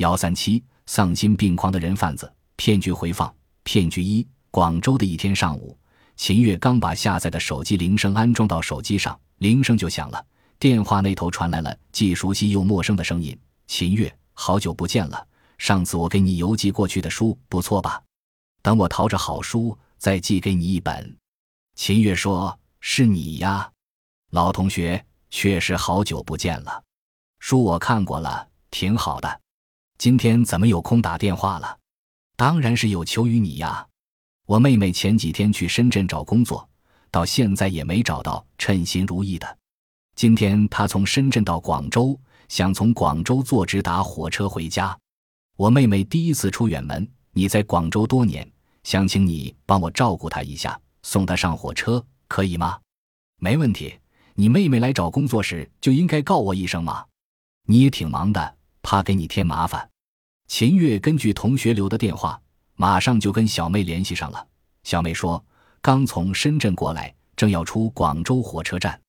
幺三七，丧心病狂的人贩子骗局回放。骗局一：广州的一天上午，秦月刚把下载的手机铃声安装到手机上，铃声就响了。电话那头传来了既熟悉又陌生的声音：“秦月，好久不见了。上次我给你邮寄过去的书不错吧？等我淘着好书再寄给你一本。”秦月说：“是你呀，老同学，确实好久不见了。书我看过了，挺好的。今天怎么有空打电话了？”当然是有求于你呀！我妹妹前几天去深圳找工作，到现在也没找到称心如意的。今天她从深圳到广州，想从广州坐直达火车回家。我妹妹第一次出远门，你在广州多年，想请你帮我照顾她一下，送她上火车，可以吗？没问题。你妹妹来找工作时就应该告我一声嘛。你也挺忙的，怕给你添麻烦。秦月根据同学留的电话，马上就跟小妹联系上了。小妹说，刚从深圳过来，正要出广州火车站。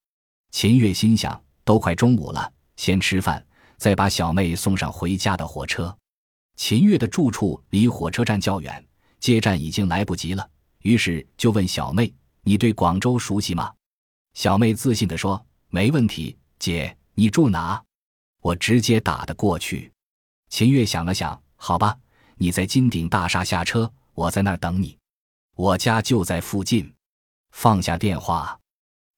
秦月心想，都快中午了，先吃饭，再把小妹送上回家的火车。秦月的住处离火车站较远，接站已经来不及了，于是就问小妹：“你对广州熟悉吗？”小妹自信地说：“没问题，姐，你住哪？我直接打的过去。”秦月想了想，好吧，你在金鼎大厦下车，我在那儿等你。我家就在附近。放下电话，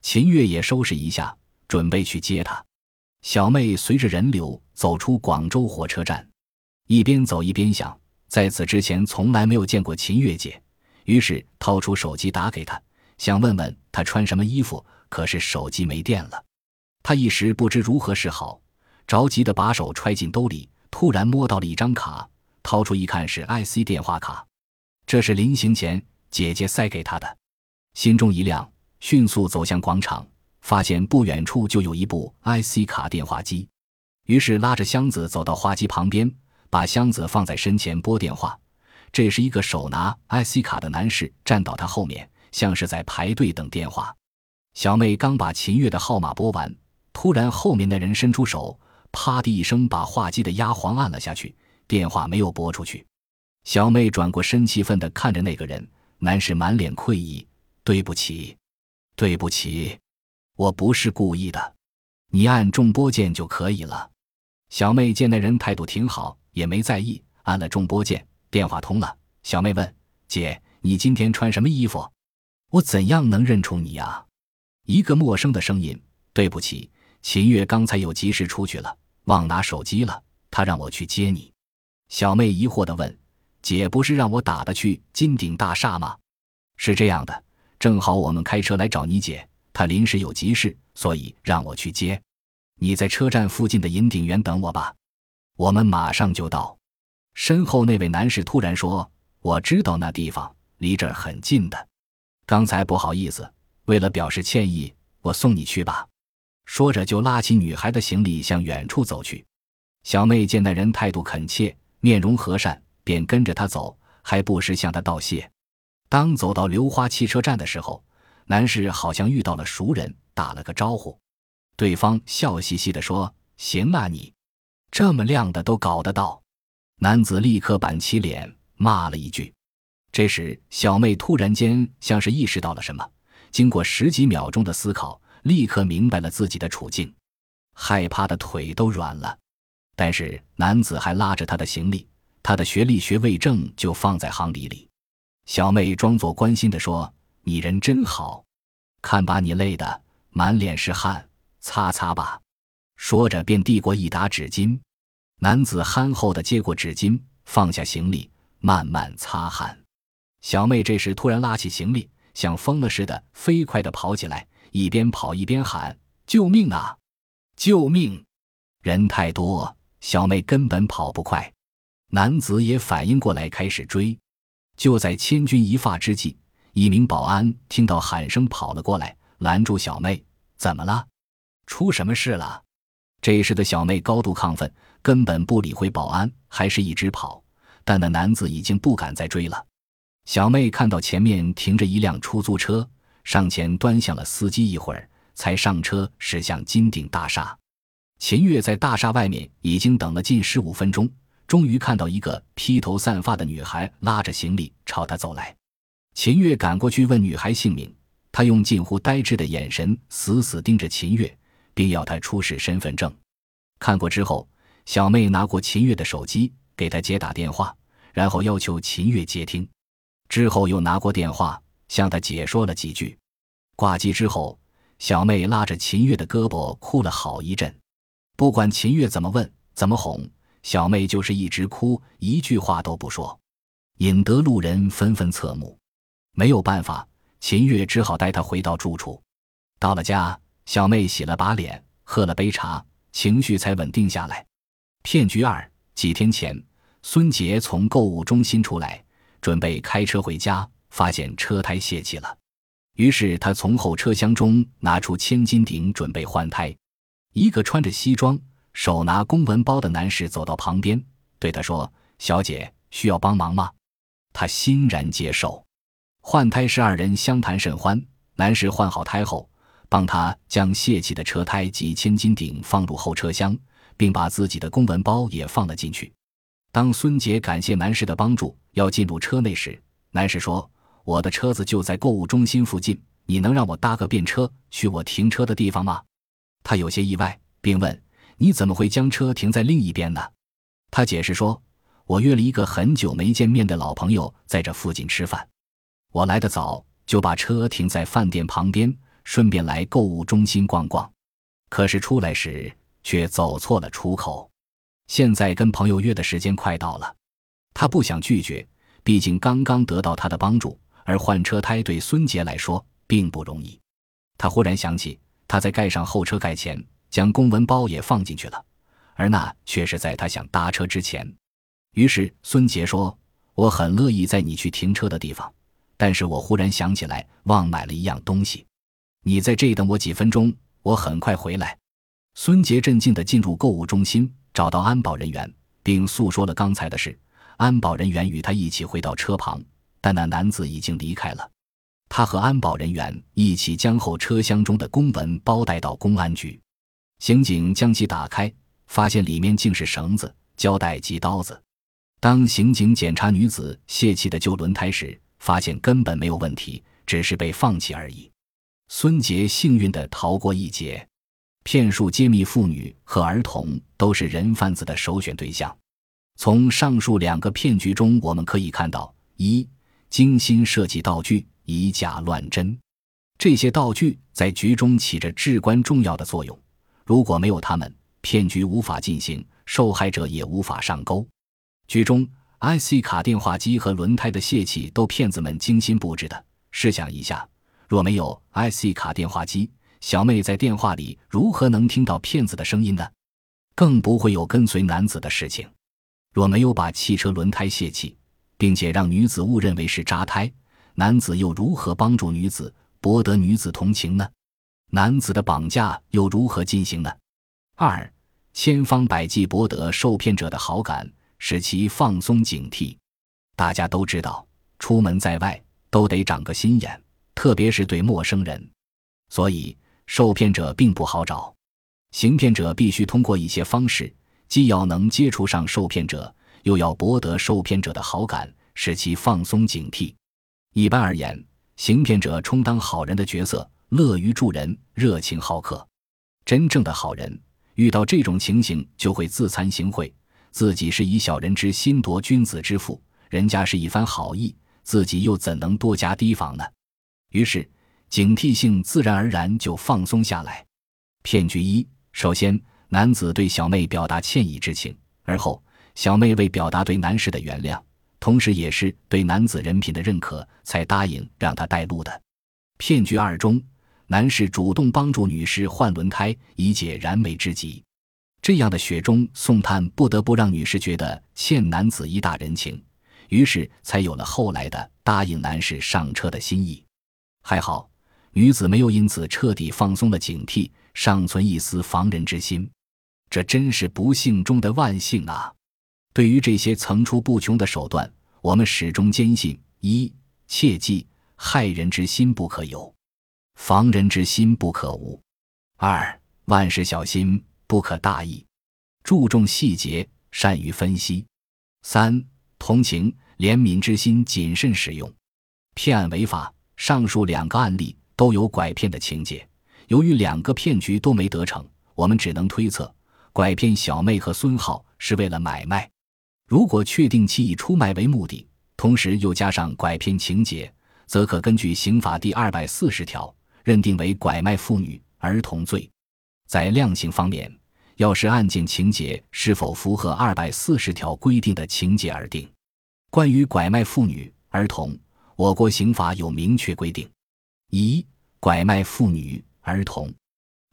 秦月也收拾一下，准备去接他。小妹随着人流走出广州火车站，一边走一边想，在此之前从来没有见过秦月姐，于是掏出手机打给她，想问问她穿什么衣服。可是手机没电了，她一时不知如何是好，着急的把手揣进兜里。突然摸到了一张卡，掏出一看是 IC 电话卡，这是临行前姐姐塞给他的，心中一亮，迅速走向广场，发现不远处就有一部 IC 卡电话机，于是拉着箱子走到话机旁边，把箱子放在身前拨电话。这是一个手拿 IC 卡的男士站到他后面，像是在排队等电话。小妹刚把秦月的号码拨完，突然后面的人伸出手。啪的一声，把话机的压簧按了下去，电话没有拨出去。小妹转过身，气愤地看着那个人，男士满脸愧意：“对不起，对不起，我不是故意的，你按重拨键就可以了。”小妹见那人态度挺好，也没在意，按了重拨键，电话通了。小妹问：“姐，你今天穿什么衣服？我怎样能认出你呀？”一个陌生的声音：“对不起，秦月刚才有急事出去了。”忘拿手机了，他让我去接你。小妹疑惑地问：“姐不是让我打的去金鼎大厦吗？”是这样的，正好我们开车来找你姐，她临时有急事，所以让我去接。你在车站附近的银鼎园等我吧，我们马上就到。身后那位男士突然说：“我知道那地方，离这儿很近的。刚才不好意思，为了表示歉意，我送你去吧。”说着，就拉起女孩的行李向远处走去。小妹见那人态度恳切，面容和善，便跟着他走，还不时向他道谢。当走到流花汽车站的时候，男士好像遇到了熟人，打了个招呼。对方笑嘻嘻地说：“行啊，你这么亮的都搞得到。”男子立刻板起脸，骂了一句。这时，小妹突然间像是意识到了什么，经过十几秒钟的思考。立刻明白了自己的处境，害怕的腿都软了。但是男子还拉着他的行李，他的学历学位证就放在行李里。小妹装作关心地说：“你人真好，看把你累的满脸是汗，擦擦吧。”说着便递过一沓纸巾。男子憨厚地接过纸巾，放下行李，慢慢擦汗。小妹这时突然拉起行李，像疯了似的飞快地跑起来。一边跑一边喊：“救命啊！救命！”人太多，小妹根本跑不快。男子也反应过来，开始追。就在千钧一发之际，一名保安听到喊声跑了过来，拦住小妹：“怎么了？出什么事了？”这时的小妹高度亢奋，根本不理会保安，还是一直跑。但那男子已经不敢再追了。小妹看到前面停着一辆出租车。上前端详了司机一会儿，才上车驶向金鼎大厦。秦月在大厦外面已经等了近十五分钟，终于看到一个披头散发的女孩拉着行李朝他走来。秦月赶过去问女孩姓名，他用近乎呆滞的眼神死死盯着秦月，并要她出示身份证。看过之后，小妹拿过秦月的手机给他姐打电话，然后要求秦月接听。之后又拿过电话向他解说了几句。挂机之后，小妹拉着秦月的胳膊哭了好一阵。不管秦月怎么问、怎么哄，小妹就是一直哭，一句话都不说，引得路人纷纷侧目。没有办法，秦月只好带她回到住处。到了家，小妹洗了把脸，喝了杯茶，情绪才稳定下来。骗局二：几天前，孙杰从购物中心出来，准备开车回家，发现车胎泄气了。于是他从后车厢中拿出千斤顶，准备换胎。一个穿着西装、手拿公文包的男士走到旁边，对他说：“小姐，需要帮忙吗？”他欣然接受。换胎时，二人相谈甚欢。男士换好胎后，帮他将泄气的车胎及千斤顶放入后车厢，并把自己的公文包也放了进去。当孙杰感谢男士的帮助，要进入车内时，男士说。我的车子就在购物中心附近，你能让我搭个便车去我停车的地方吗？他有些意外，并问：“你怎么会将车停在另一边呢？”他解释说：“我约了一个很久没见面的老朋友在这附近吃饭，我来的早，就把车停在饭店旁边，顺便来购物中心逛逛。可是出来时却走错了出口，现在跟朋友约的时间快到了，他不想拒绝，毕竟刚刚得到他的帮助。”而换车胎对孙杰来说并不容易。他忽然想起，他在盖上后车盖前将公文包也放进去了，而那却是在他想搭车之前。于是孙杰说：“我很乐意载你去停车的地方，但是我忽然想起来忘买了一样东西。你在这等我几分钟，我很快回来。”孙杰镇静地进入购物中心，找到安保人员，并诉说了刚才的事。安保人员与他一起回到车旁。但那男子已经离开了，他和安保人员一起将后车厢中的公文包带到公安局。刑警将其打开，发现里面竟是绳子、胶带及刀子。当刑警检查女子泄气的旧轮胎时，发现根本没有问题，只是被放弃而已。孙杰幸运地逃过一劫。骗术揭秘：妇女和儿童都是人贩子的首选对象。从上述两个骗局中，我们可以看到一。精心设计道具，以假乱真。这些道具在局中起着至关重要的作用。如果没有他们，骗局无法进行，受害者也无法上钩。局中，IC 卡电话机和轮胎的泄气都骗子们精心布置的。试想一下，若没有 IC 卡电话机，小妹在电话里如何能听到骗子的声音呢？更不会有跟随男子的事情。若没有把汽车轮胎泄气，并且让女子误认为是扎胎，男子又如何帮助女子博得女子同情呢？男子的绑架又如何进行呢？二，千方百计博得受骗者的好感，使其放松警惕。大家都知道，出门在外都得长个心眼，特别是对陌生人，所以受骗者并不好找。行骗者必须通过一些方式，既要能接触上受骗者。又要博得受骗者的好感，使其放松警惕。一般而言，行骗者充当好人的角色，乐于助人，热情好客。真正的好人遇到这种情形，就会自惭形秽，自己是以小人之心夺君子之腹，人家是一番好意，自己又怎能多加提防呢？于是，警惕性自然而然就放松下来。骗局一：首先，男子对小妹表达歉意之情，而后。小妹为表达对男士的原谅，同时也是对男子人品的认可，才答应让他带路的。骗局二中，男士主动帮助女士换轮胎，以解燃眉之急。这样的雪中送炭，不得不让女士觉得欠男子一大人情，于是才有了后来的答应男士上车的心意。还好，女子没有因此彻底放松了警惕，尚存一丝防人之心。这真是不幸中的万幸啊！对于这些层出不穷的手段，我们始终坚信：一、切记害人之心不可有，防人之心不可无；二、万事小心不可大意，注重细节，善于分析。三、同情、怜悯之心，谨慎使用。骗案违法，上述两个案例都有拐骗的情节。由于两个骗局都没得逞，我们只能推测，拐骗小妹和孙浩是为了买卖。如果确定其以出卖为目的，同时又加上拐骗情节，则可根据刑法第二百四十条认定为拐卖妇女、儿童罪。在量刑方面，要视案件情节是否符合二百四十条规定的情节而定。关于拐卖妇女、儿童，我国刑法有明确规定：一、拐卖妇女、儿童，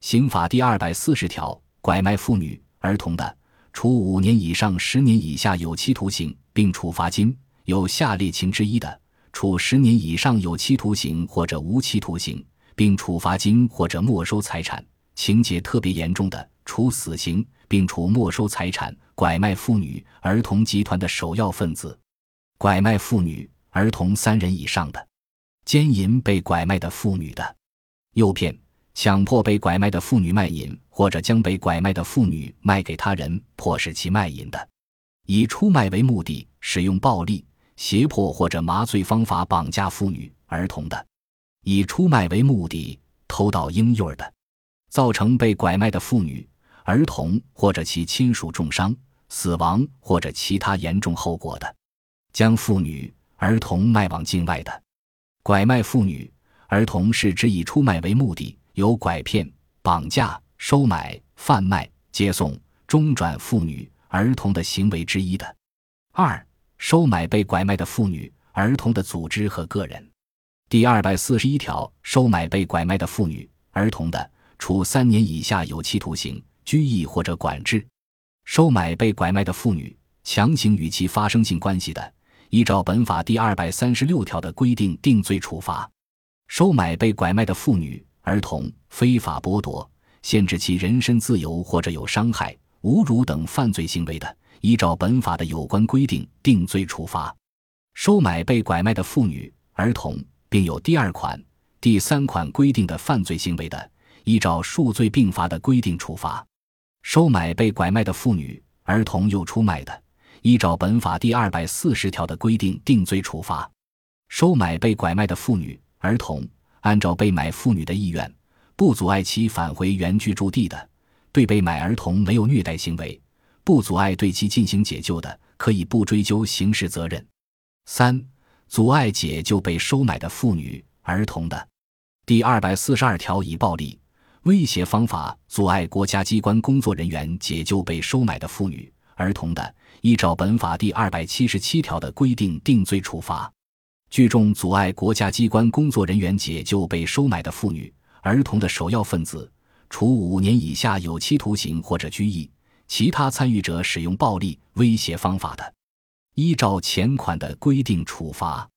刑法第二百四十条，拐卖妇女、儿童的，处五年以上十年以下有期徒刑，并处罚金；有下列情之一的，处十年以上有期徒刑或者无期徒刑，并处罚金或者没收财产。情节特别严重的，处死刑，并处没收财产。拐卖妇女、儿童集团的首要分子，拐卖妇女、儿童三人以上的，奸淫被拐卖的妇女的，诱骗、强迫被拐卖的妇女卖淫，或者将被拐卖的妇女卖给他人，迫使其卖淫的，以出卖为目的，使用暴力、胁迫或者麻醉方法绑架妇女、儿童的，以出卖为目的偷盗婴幼儿的。造成被拐卖的妇女、儿童或者其亲属重伤、死亡或者其他严重后果的，将妇女、儿童卖往境外的，拐卖妇女、儿童是指以出卖为目的，有拐骗、绑架、收买、贩卖、接送、中转妇女、儿童的行为之一的。二、收买被拐卖的妇女、儿童的组织和个人。第二百四十一条，收买被拐卖的妇女、儿童的。处三年以下有期徒刑、拘役或者管制；收买被拐卖的妇女，强行与其发生性关系的，依照本法第二百三十六条的规定定罪处罚；收买被拐卖的妇女、儿童，非法剥夺、限制其人身自由或者有伤害、侮辱等犯罪行为的，依照本法的有关规定定罪处罚；收买被拐卖的妇女、儿童，并有第二款、第三款规定的犯罪行为的。依照数罪并罚的规定处罚，收买被拐卖的妇女、儿童又出卖的，依照本法第二百四十条的规定定罪处罚；收买被拐卖的妇女、儿童，按照被买妇女的意愿，不阻碍其返回原居住地的，对被买儿童没有虐待行为，不阻碍对其进行解救的，可以不追究刑事责任。三、阻碍解救被收买的妇女、儿童的，第二百四十二条以暴力。威胁方法阻碍国家机关工作人员解救被收买的妇女、儿童的，依照本法第二百七十七条的规定定罪处罚；聚众阻碍国家机关工作人员解救被收买的妇女、儿童的首要分子，处五年以下有期徒刑或者拘役；其他参与者使用暴力威胁方法的，依照前款的规定处罚。